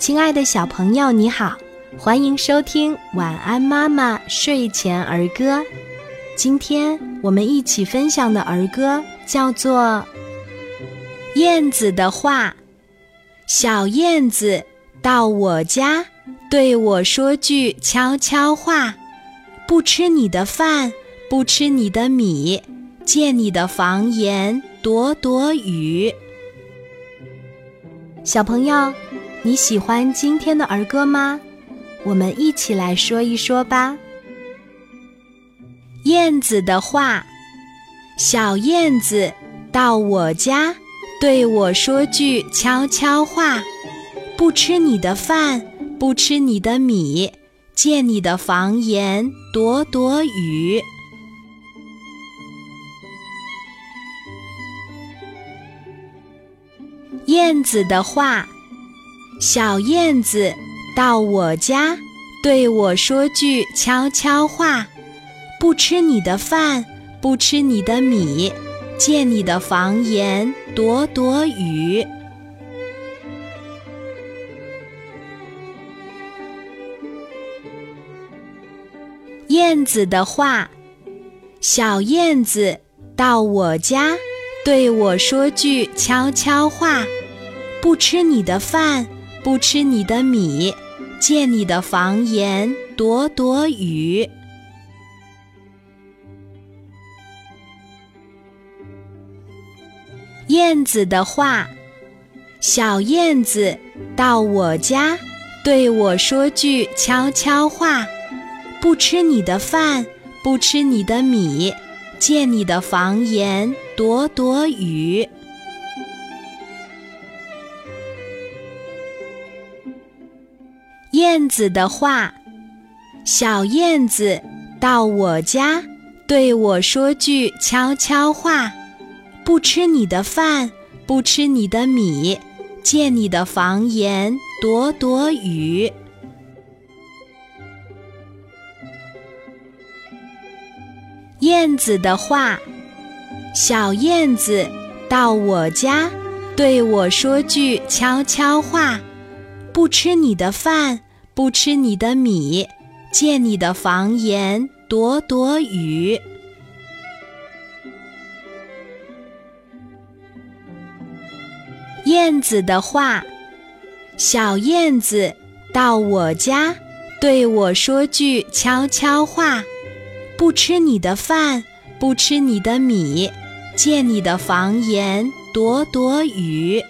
亲爱的小朋友，你好，欢迎收听《晚安妈妈睡前儿歌》。今天我们一起分享的儿歌叫做《燕子的话》。小燕子到我家，对我说句悄悄话：不吃你的饭，不吃你的米，借你的房檐躲躲雨。小朋友，你喜欢今天的儿歌吗？我们一起来说一说吧。燕子的话，小燕子到我家，对我说句悄悄话：不吃你的饭，不吃你的米，借你的房檐躲躲雨。燕子的话，小燕子到我家，对我说句悄悄话：不吃你的饭，不吃你的米，借你的房檐躲躲雨。燕子的话，小燕子到我家，对我说句悄悄话。不吃你的饭，不吃你的米，借你的房檐躲躲雨。燕子的话，小燕子到我家，对我说句悄悄话：不吃你的饭，不吃你的米，借你的房檐躲躲雨。燕子的话，小燕子到我家，对我说句悄悄话：不吃你的饭，不吃你的米，借你的房檐躲躲雨。燕子的话，小燕子到我家，对我说句悄悄话。不吃你的饭，不吃你的米，借你的房檐躲躲雨。燕子的话，小燕子到我家，对我说句悄悄话：不吃你的饭，不吃你的米，借你的房檐躲躲雨。